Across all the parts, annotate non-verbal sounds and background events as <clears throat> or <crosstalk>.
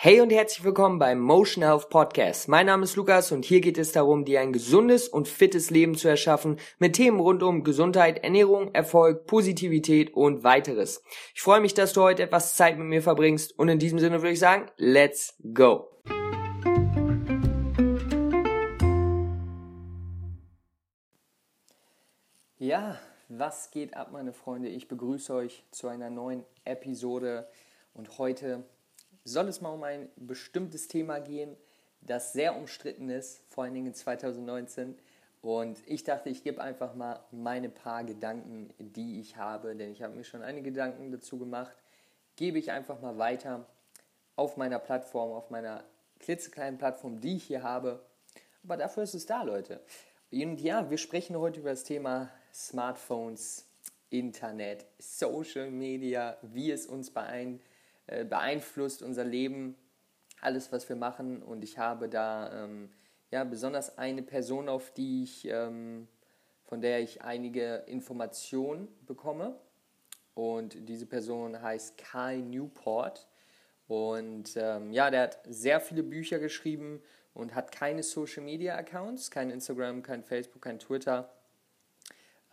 Hey und herzlich willkommen beim Motion Health Podcast. Mein Name ist Lukas und hier geht es darum, dir ein gesundes und fittes Leben zu erschaffen mit Themen rund um Gesundheit, Ernährung, Erfolg, Positivität und weiteres. Ich freue mich, dass du heute etwas Zeit mit mir verbringst und in diesem Sinne würde ich sagen, let's go. Ja, was geht ab, meine Freunde? Ich begrüße euch zu einer neuen Episode und heute soll es mal um ein bestimmtes Thema gehen, das sehr umstritten ist, vor allen Dingen 2019. Und ich dachte, ich gebe einfach mal meine paar Gedanken, die ich habe, denn ich habe mir schon einige Gedanken dazu gemacht, gebe ich einfach mal weiter auf meiner Plattform, auf meiner klitzekleinen Plattform, die ich hier habe. Aber dafür ist es da, Leute. Und ja, wir sprechen heute über das Thema Smartphones, Internet, Social Media, wie es uns beeinflusst äh, beeinflusst unser Leben, alles, was wir machen. Und ich habe da ähm, ja, besonders eine Person, auf die ich, ähm, von der ich einige Informationen bekomme. Und diese Person heißt Kai Newport. Und ähm, ja, der hat sehr viele Bücher geschrieben und hat keine Social Media Accounts, kein Instagram, kein Facebook, kein Twitter.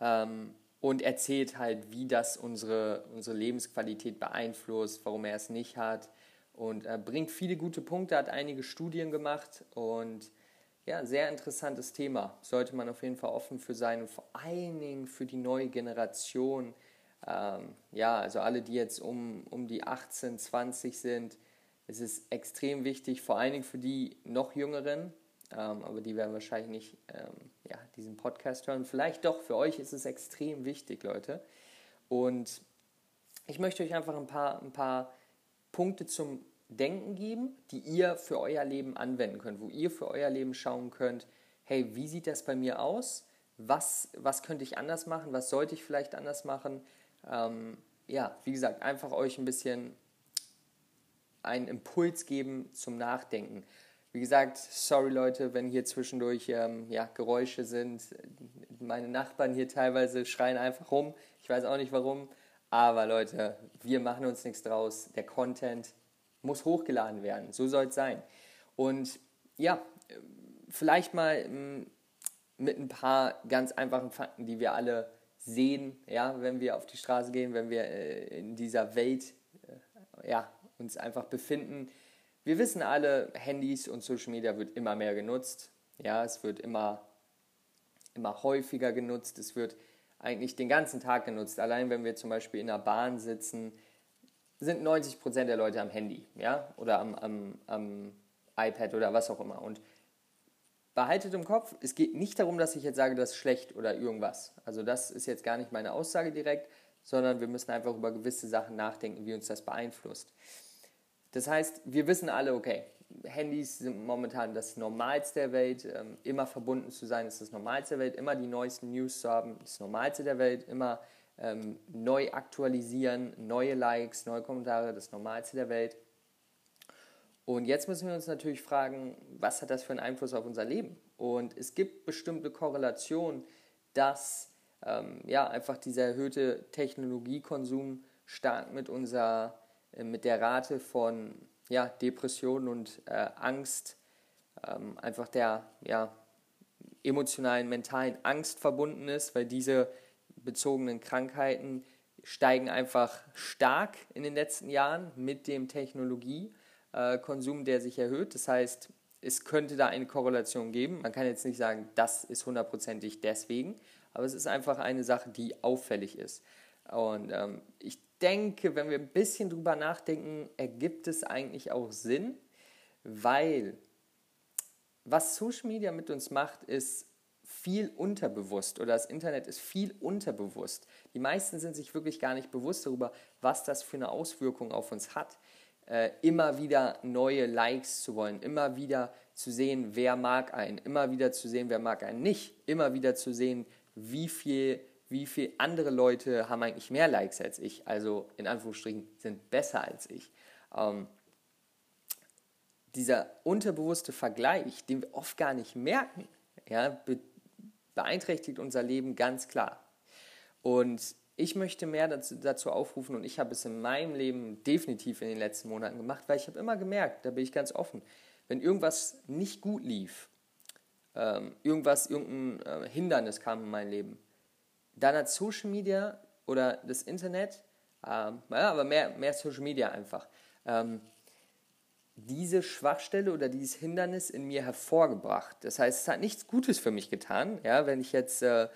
Ähm, und erzählt halt, wie das unsere, unsere Lebensqualität beeinflusst, warum er es nicht hat und er bringt viele gute Punkte, hat einige Studien gemacht und ja, sehr interessantes Thema. Sollte man auf jeden Fall offen für sein und vor allen Dingen für die neue Generation. Ähm, ja, also alle, die jetzt um, um die 18, 20 sind, es ist extrem wichtig, vor allen Dingen für die noch Jüngeren, ähm, aber die werden wahrscheinlich nicht ähm, ja, diesen Podcast hören. Vielleicht doch, für euch ist es extrem wichtig, Leute. Und ich möchte euch einfach ein paar, ein paar Punkte zum Denken geben, die ihr für euer Leben anwenden könnt, wo ihr für euer Leben schauen könnt, hey, wie sieht das bei mir aus? Was, was könnte ich anders machen? Was sollte ich vielleicht anders machen? Ähm, ja, wie gesagt, einfach euch ein bisschen einen Impuls geben zum Nachdenken. Wie gesagt, sorry Leute, wenn hier zwischendurch ähm, ja, Geräusche sind. Meine Nachbarn hier teilweise schreien einfach rum. Ich weiß auch nicht warum. Aber Leute, wir machen uns nichts draus. Der Content muss hochgeladen werden. So soll es sein. Und ja, vielleicht mal ähm, mit ein paar ganz einfachen Fakten, die wir alle sehen, ja, wenn wir auf die Straße gehen, wenn wir äh, in dieser Welt äh, ja, uns einfach befinden wir wissen alle, Handys und Social Media wird immer mehr genutzt. Ja, es wird immer, immer häufiger genutzt. Es wird eigentlich den ganzen Tag genutzt. Allein wenn wir zum Beispiel in der Bahn sitzen, sind 90% der Leute am Handy, ja, oder am, am, am iPad oder was auch immer. Und behaltet im Kopf, es geht nicht darum, dass ich jetzt sage, das ist schlecht oder irgendwas. Also das ist jetzt gar nicht meine Aussage direkt, sondern wir müssen einfach über gewisse Sachen nachdenken, wie uns das beeinflusst. Das heißt, wir wissen alle, okay, Handys sind momentan das Normalste der Welt. Ähm, immer verbunden zu sein ist das Normalste der Welt. Immer die neuesten News zu haben, das Normalste der Welt. Immer ähm, neu aktualisieren, neue Likes, neue Kommentare, das Normalste der Welt. Und jetzt müssen wir uns natürlich fragen, was hat das für einen Einfluss auf unser Leben? Und es gibt bestimmte Korrelationen, dass ähm, ja, einfach dieser erhöhte Technologiekonsum stark mit unserer mit der Rate von ja, Depressionen und äh, Angst, ähm, einfach der ja, emotionalen, mentalen Angst verbunden ist, weil diese bezogenen Krankheiten steigen einfach stark in den letzten Jahren mit dem Technologiekonsum, der sich erhöht. Das heißt, es könnte da eine Korrelation geben. Man kann jetzt nicht sagen, das ist hundertprozentig deswegen, aber es ist einfach eine Sache, die auffällig ist. Und ähm, ich denke, wenn wir ein bisschen drüber nachdenken, ergibt es eigentlich auch Sinn, weil was Social Media mit uns macht, ist viel unterbewusst oder das Internet ist viel unterbewusst. Die meisten sind sich wirklich gar nicht bewusst darüber, was das für eine Auswirkung auf uns hat. Äh, immer wieder neue Likes zu wollen, immer wieder zu sehen, wer mag einen, immer wieder zu sehen, wer mag einen nicht, immer wieder zu sehen, wie viel wie viele andere Leute haben eigentlich mehr Likes als ich, also in Anführungsstrichen sind besser als ich. Ähm, dieser unterbewusste Vergleich, den wir oft gar nicht merken, ja, be beeinträchtigt unser Leben ganz klar. Und ich möchte mehr dazu, dazu, aufrufen und ich habe es in meinem Leben definitiv in den letzten Monaten gemacht, weil ich habe immer gemerkt, da bin ich ganz offen, wenn irgendwas nicht gut lief, ähm, irgendwas, irgendein äh, Hindernis kam in mein Leben, dann hat Social Media oder das Internet, ähm, ja, aber mehr, mehr Social Media einfach, ähm, diese Schwachstelle oder dieses Hindernis in mir hervorgebracht. Das heißt, es hat nichts Gutes für mich getan, ja, wenn ich jetzt äh,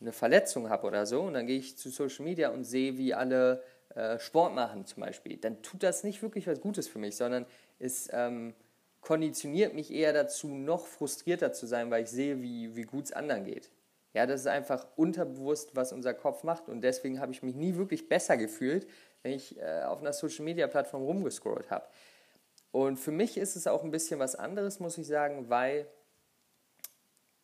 eine Verletzung habe oder so und dann gehe ich zu Social Media und sehe, wie alle äh, Sport machen zum Beispiel, dann tut das nicht wirklich was Gutes für mich, sondern es ähm, konditioniert mich eher dazu, noch frustrierter zu sein, weil ich sehe, wie, wie gut es anderen geht. Ja, das ist einfach unterbewusst, was unser Kopf macht und deswegen habe ich mich nie wirklich besser gefühlt, wenn ich äh, auf einer Social Media Plattform rumgescrollt habe. Und für mich ist es auch ein bisschen was anderes, muss ich sagen, weil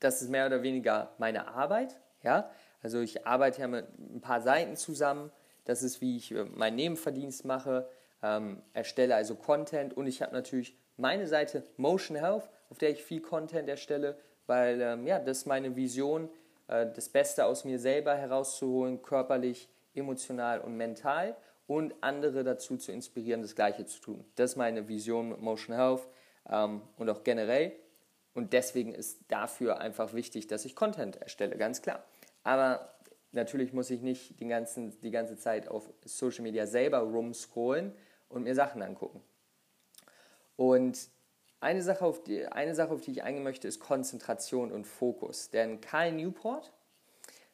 das ist mehr oder weniger meine Arbeit. Ja? Also ich arbeite ja mit ein paar Seiten zusammen. Das ist, wie ich äh, meinen Nebenverdienst mache, ähm, erstelle also Content und ich habe natürlich meine Seite Motion Health, auf der ich viel Content erstelle, weil ähm, ja, das ist meine Vision, das Beste aus mir selber herauszuholen, körperlich, emotional und mental und andere dazu zu inspirieren, das Gleiche zu tun. Das ist meine Vision mit Motion Health ähm, und auch generell. Und deswegen ist dafür einfach wichtig, dass ich Content erstelle, ganz klar. Aber natürlich muss ich nicht die, ganzen, die ganze Zeit auf Social Media selber rumscrollen und mir Sachen angucken. Und eine Sache, auf die, eine Sache, auf die ich eingehen möchte, ist Konzentration und Fokus. Denn Kyle Newport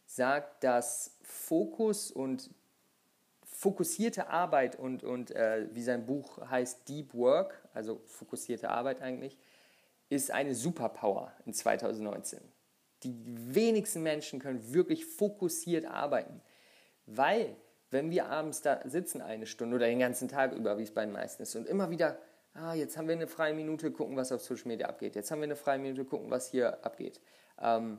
sagt, dass Fokus und fokussierte Arbeit und, und äh, wie sein Buch heißt, Deep Work, also fokussierte Arbeit eigentlich, ist eine Superpower in 2019. Die wenigsten Menschen können wirklich fokussiert arbeiten, weil wenn wir abends da sitzen eine Stunde oder den ganzen Tag über, wie es bei den meisten ist, und immer wieder, ah, jetzt haben wir eine freie Minute, gucken, was auf Social Media abgeht, jetzt haben wir eine freie Minute, gucken, was hier abgeht. Ähm,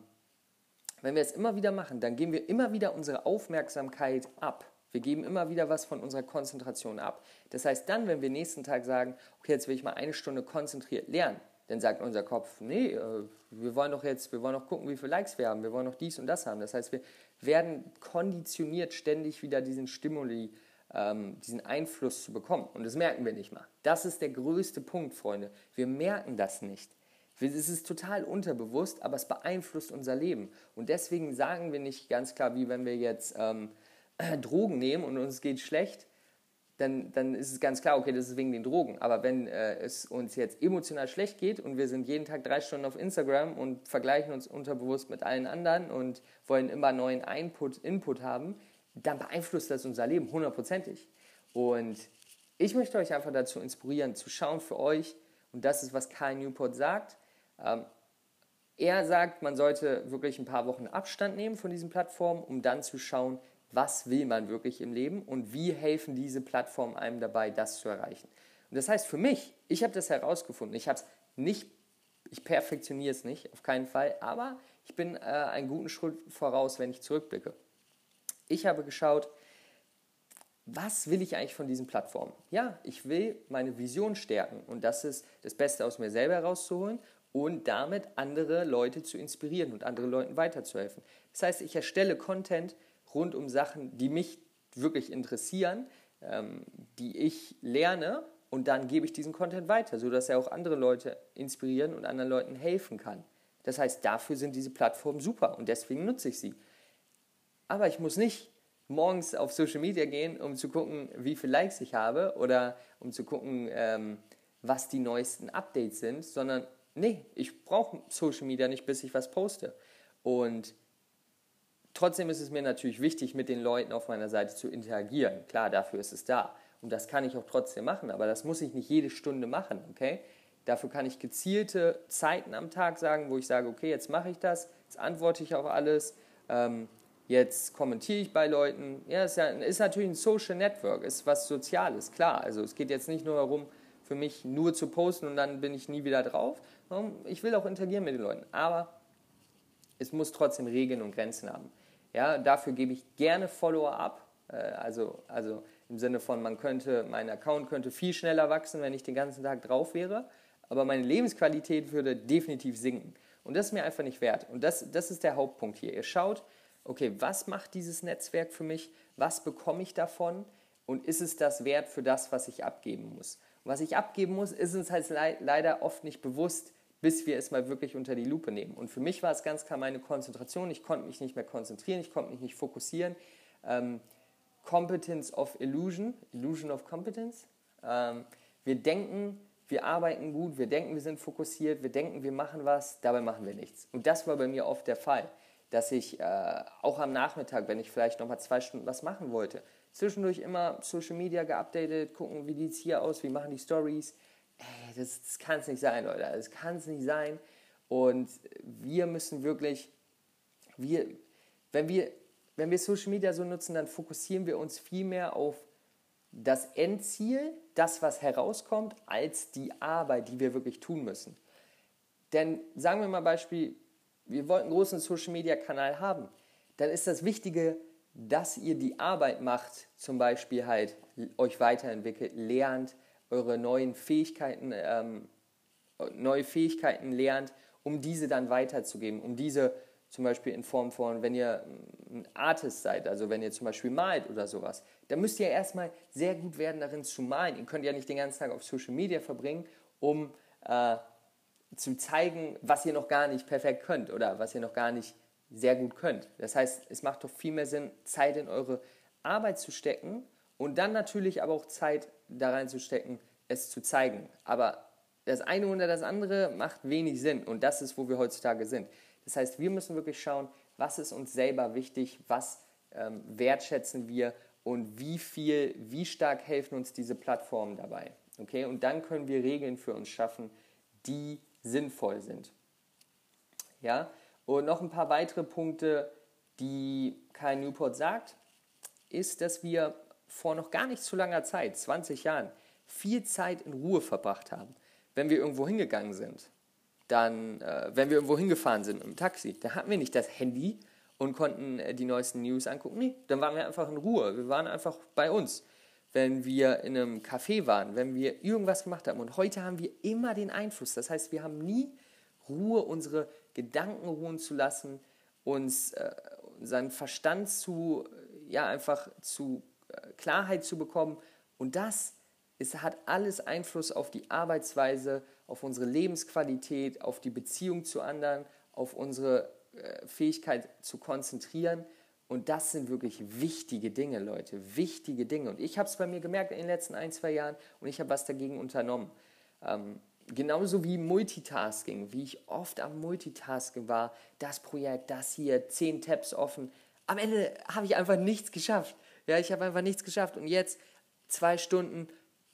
wenn wir es immer wieder machen, dann geben wir immer wieder unsere Aufmerksamkeit ab wir geben immer wieder was von unserer Konzentration ab. Das heißt, dann, wenn wir nächsten Tag sagen, okay, jetzt will ich mal eine Stunde konzentriert lernen, dann sagt unser Kopf, nee, äh, wir wollen doch jetzt, wir wollen noch gucken, wie viele Likes wir haben, wir wollen noch dies und das haben. Das heißt, wir werden konditioniert, ständig wieder diesen Stimuli, ähm, diesen Einfluss zu bekommen. Und das merken wir nicht mal. Das ist der größte Punkt, Freunde. Wir merken das nicht. Es ist total unterbewusst, aber es beeinflusst unser Leben. Und deswegen sagen wir nicht ganz klar, wie wenn wir jetzt ähm, <clears throat> Drogen nehmen und uns geht schlecht, dann, dann ist es ganz klar, okay, das ist wegen den Drogen. Aber wenn äh, es uns jetzt emotional schlecht geht und wir sind jeden Tag drei Stunden auf Instagram und vergleichen uns unterbewusst mit allen anderen und wollen immer neuen Input, Input haben, dann beeinflusst das unser Leben hundertprozentig. Und ich möchte euch einfach dazu inspirieren, zu schauen für euch, und das ist, was Karl Newport sagt, ähm, er sagt, man sollte wirklich ein paar Wochen Abstand nehmen von diesen Plattformen, um dann zu schauen, was will man wirklich im Leben und wie helfen diese Plattformen einem dabei, das zu erreichen. Und das heißt für mich, ich habe das herausgefunden. Ich habe es nicht, ich perfektioniere es nicht, auf keinen Fall, aber ich bin äh, einen guten Schritt voraus, wenn ich zurückblicke. Ich habe geschaut, was will ich eigentlich von diesen Plattformen? Ja, ich will meine Vision stärken und das ist das Beste aus mir selber herauszuholen und damit andere Leute zu inspirieren und anderen Leuten weiterzuhelfen. Das heißt, ich erstelle Content, rund um Sachen, die mich wirklich interessieren, ähm, die ich lerne und dann gebe ich diesen Content weiter, sodass er auch andere Leute inspirieren und anderen Leuten helfen kann. Das heißt, dafür sind diese Plattformen super und deswegen nutze ich sie. Aber ich muss nicht morgens auf Social Media gehen, um zu gucken, wie viele Likes ich habe oder um zu gucken, ähm, was die neuesten Updates sind, sondern nee, ich brauche Social Media nicht, bis ich was poste. Und Trotzdem ist es mir natürlich wichtig, mit den Leuten auf meiner Seite zu interagieren. Klar, dafür ist es da. Und das kann ich auch trotzdem machen, aber das muss ich nicht jede Stunde machen, okay? Dafür kann ich gezielte Zeiten am Tag sagen, wo ich sage, okay, jetzt mache ich das, jetzt antworte ich auf alles, ähm, jetzt kommentiere ich bei Leuten. Ja, ist, ja, ist natürlich ein Social Network, ist was Soziales, klar. Also es geht jetzt nicht nur darum, für mich nur zu posten und dann bin ich nie wieder drauf. Ich will auch interagieren mit den Leuten, aber es muss trotzdem Regeln und Grenzen haben. Ja, dafür gebe ich gerne Follower ab. Äh, also, also im Sinne von, man könnte, mein Account könnte viel schneller wachsen, wenn ich den ganzen Tag drauf wäre. Aber meine Lebensqualität würde definitiv sinken. Und das ist mir einfach nicht wert. Und das, das ist der Hauptpunkt hier. Ihr schaut, okay, was macht dieses Netzwerk für mich? Was bekomme ich davon? Und ist es das wert für das, was ich abgeben muss? Und was ich abgeben muss, ist uns halt leider oft nicht bewusst, bis wir es mal wirklich unter die Lupe nehmen. Und für mich war es ganz klar meine Konzentration. Ich konnte mich nicht mehr konzentrieren, ich konnte mich nicht fokussieren. Ähm, Competence of Illusion, Illusion of Competence. Ähm, wir denken, wir arbeiten gut, wir denken, wir sind fokussiert, wir denken, wir machen was, dabei machen wir nichts. Und das war bei mir oft der Fall, dass ich äh, auch am Nachmittag, wenn ich vielleicht nochmal zwei Stunden was machen wollte, zwischendurch immer Social Media geupdatet, gucken, wie sieht es hier aus, wie machen die Stories. Ey, das, das kann es nicht sein, Leute, das kann es nicht sein. Und wir müssen wirklich, wir, wenn wir, wenn wir Social Media so nutzen, dann fokussieren wir uns viel mehr auf das Endziel, das, was herauskommt, als die Arbeit, die wir wirklich tun müssen. Denn sagen wir mal Beispiel, wir wollten einen großen Social-Media-Kanal haben, dann ist das Wichtige, dass ihr die Arbeit macht, zum Beispiel halt euch weiterentwickelt, lernt, eure neuen Fähigkeiten, ähm, neue Fähigkeiten lernt, um diese dann weiterzugeben, um diese zum Beispiel in Form von, wenn ihr ein Artist seid, also wenn ihr zum Beispiel malt oder sowas, dann müsst ihr erstmal sehr gut werden darin zu malen. Ihr könnt ja nicht den ganzen Tag auf Social Media verbringen, um äh, zu zeigen, was ihr noch gar nicht perfekt könnt oder was ihr noch gar nicht sehr gut könnt. Das heißt, es macht doch viel mehr Sinn, Zeit in eure Arbeit zu stecken und dann natürlich aber auch Zeit da reinzustecken, es zu zeigen. Aber das eine oder das andere macht wenig Sinn und das ist, wo wir heutzutage sind. Das heißt, wir müssen wirklich schauen, was ist uns selber wichtig, was ähm, wertschätzen wir und wie viel, wie stark helfen uns diese Plattformen dabei. Okay? Und dann können wir Regeln für uns schaffen, die sinnvoll sind. Ja? Und noch ein paar weitere Punkte, die Kai Newport sagt, ist, dass wir vor noch gar nicht zu langer Zeit, 20 Jahren, viel Zeit in Ruhe verbracht haben, wenn wir irgendwo hingegangen sind dann, äh, wenn wir irgendwo hingefahren sind im Taxi, da hatten wir nicht das Handy und konnten äh, die neuesten News angucken. Nee, dann waren wir einfach in Ruhe. Wir waren einfach bei uns. Wenn wir in einem Café waren, wenn wir irgendwas gemacht haben. Und heute haben wir immer den Einfluss. Das heißt, wir haben nie Ruhe, unsere Gedanken ruhen zu lassen, uns äh, unseren Verstand zu, ja, einfach zu äh, Klarheit zu bekommen. Und das ist, hat alles Einfluss auf die Arbeitsweise, auf unsere Lebensqualität, auf die Beziehung zu anderen, auf unsere äh, Fähigkeit zu konzentrieren. Und das sind wirklich wichtige Dinge, Leute, wichtige Dinge. Und ich habe es bei mir gemerkt in den letzten ein, zwei Jahren und ich habe was dagegen unternommen. Ähm, genauso wie Multitasking, wie ich oft am Multitasking war, das Projekt, das hier, zehn Tabs offen. Am Ende habe ich einfach nichts geschafft. Ja, ich habe einfach nichts geschafft. Und jetzt zwei Stunden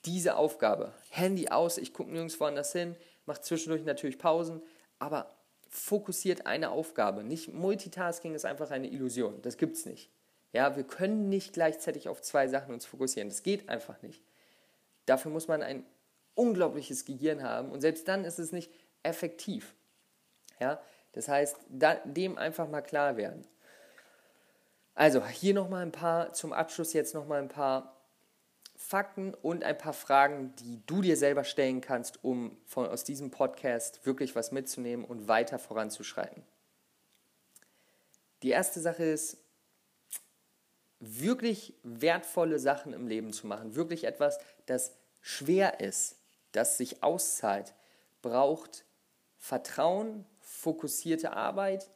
diese Aufgabe. Handy aus, ich gucke nirgends woanders hin, mache zwischendurch natürlich Pausen, aber fokussiert eine Aufgabe. Nicht Multitasking ist einfach eine Illusion. Das gibt es nicht. Ja, wir können nicht gleichzeitig auf zwei Sachen uns fokussieren. Das geht einfach nicht. Dafür muss man ein unglaubliches Gehirn haben und selbst dann ist es nicht effektiv. Ja, das heißt, da, dem einfach mal klar werden. Also hier nochmal ein paar, zum Abschluss jetzt nochmal ein paar Fakten und ein paar Fragen, die du dir selber stellen kannst, um von, aus diesem Podcast wirklich was mitzunehmen und weiter voranzuschreiten. Die erste Sache ist, wirklich wertvolle Sachen im Leben zu machen, wirklich etwas, das schwer ist, das sich auszahlt, braucht Vertrauen, fokussierte Arbeit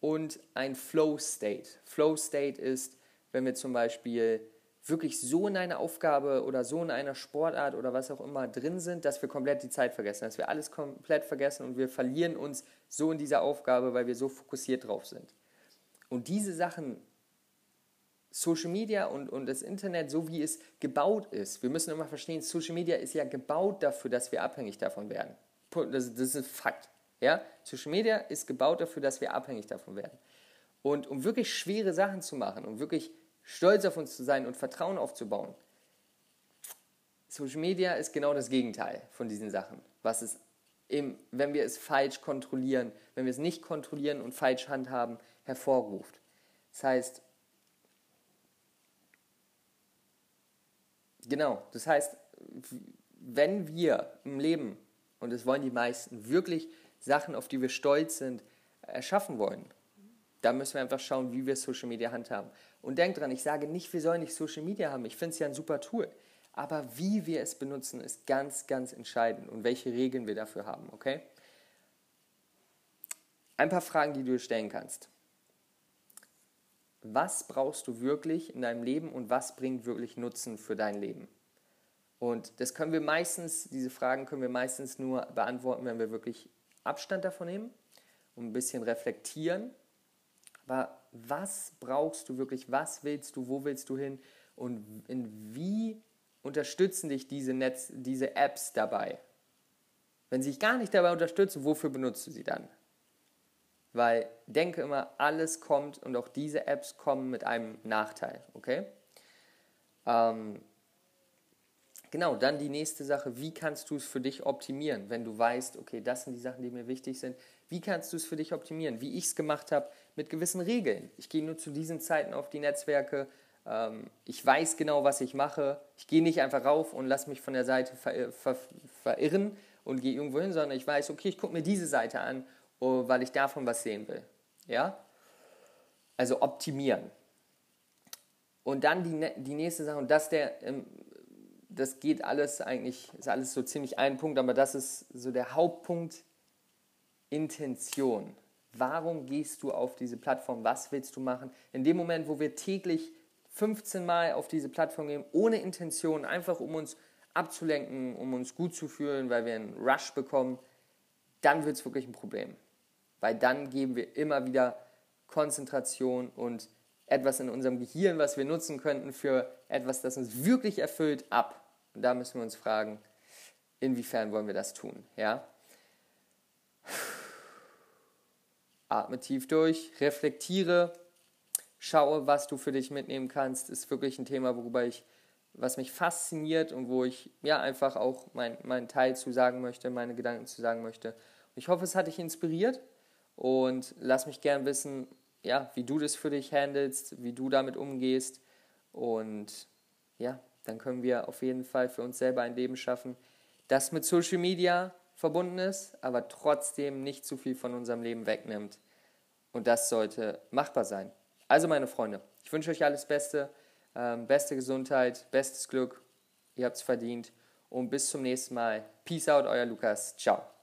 und ein Flow State. Flow State ist, wenn wir zum Beispiel wirklich so in einer Aufgabe oder so in einer Sportart oder was auch immer drin sind, dass wir komplett die Zeit vergessen, dass wir alles komplett vergessen und wir verlieren uns so in dieser Aufgabe, weil wir so fokussiert drauf sind. Und diese Sachen, Social Media und, und das Internet, so wie es gebaut ist, wir müssen immer verstehen, Social Media ist ja gebaut dafür, dass wir abhängig davon werden. Das, das ist Fakt. Ja? Social Media ist gebaut dafür, dass wir abhängig davon werden. Und um wirklich schwere Sachen zu machen, um wirklich stolz auf uns zu sein und Vertrauen aufzubauen. Social Media ist genau das Gegenteil von diesen Sachen, was es im, wenn wir es falsch kontrollieren, wenn wir es nicht kontrollieren und falsch handhaben, hervorruft. Das heißt, genau, das heißt, wenn wir im Leben, und das wollen die meisten, wirklich Sachen, auf die wir stolz sind, erschaffen wollen, da müssen wir einfach schauen, wie wir Social Media handhaben. Und denkt dran, ich sage nicht, wir sollen nicht Social Media haben. Ich finde es ja ein super Tool. Aber wie wir es benutzen, ist ganz, ganz entscheidend und welche Regeln wir dafür haben, okay? Ein paar Fragen, die du stellen kannst. Was brauchst du wirklich in deinem Leben und was bringt wirklich Nutzen für dein Leben? Und das können wir meistens, diese Fragen können wir meistens nur beantworten, wenn wir wirklich Abstand davon nehmen und ein bisschen reflektieren. Aber was brauchst du wirklich? Was willst du? Wo willst du hin? Und in wie unterstützen dich diese, Netz, diese Apps dabei? Wenn sie dich gar nicht dabei unterstützen, wofür benutzt du sie dann? Weil denke immer, alles kommt und auch diese Apps kommen mit einem Nachteil, okay? Ähm, genau, dann die nächste Sache, wie kannst du es für dich optimieren, wenn du weißt, okay, das sind die Sachen, die mir wichtig sind. Wie kannst du es für dich optimieren? Wie ich es gemacht habe, mit gewissen Regeln. Ich gehe nur zu diesen Zeiten auf die Netzwerke, ähm, ich weiß genau, was ich mache. Ich gehe nicht einfach rauf und lasse mich von der Seite ver ver verirren und gehe irgendwo hin, sondern ich weiß, okay, ich gucke mir diese Seite an, oh, weil ich davon was sehen will. Ja? Also optimieren. Und dann die, die nächste Sache, und das, der, ähm, das geht alles eigentlich, ist alles so ziemlich ein Punkt, aber das ist so der Hauptpunkt, Intention. Warum gehst du auf diese Plattform? Was willst du machen? In dem Moment, wo wir täglich 15 Mal auf diese Plattform gehen, ohne Intention, einfach um uns abzulenken, um uns gut zu fühlen, weil wir einen Rush bekommen, dann wird es wirklich ein Problem. Weil dann geben wir immer wieder Konzentration und etwas in unserem Gehirn, was wir nutzen könnten für etwas, das uns wirklich erfüllt, ab. Und da müssen wir uns fragen, inwiefern wollen wir das tun? Ja? Atme tief durch, reflektiere, schaue, was du für dich mitnehmen kannst, ist wirklich ein Thema, worüber ich, was mich fasziniert und wo ich ja einfach auch mein, meinen Teil zu sagen möchte, meine Gedanken zu sagen möchte. Und ich hoffe, es hat dich inspiriert und lass mich gern wissen, ja, wie du das für dich handelst, wie du damit umgehst und ja, dann können wir auf jeden Fall für uns selber ein Leben schaffen, das mit Social Media verbunden ist, aber trotzdem nicht zu viel von unserem Leben wegnimmt. Und das sollte machbar sein. Also meine Freunde, ich wünsche euch alles Beste, ähm, beste Gesundheit, bestes Glück. Ihr habt es verdient. Und bis zum nächsten Mal. Peace out, euer Lukas. Ciao.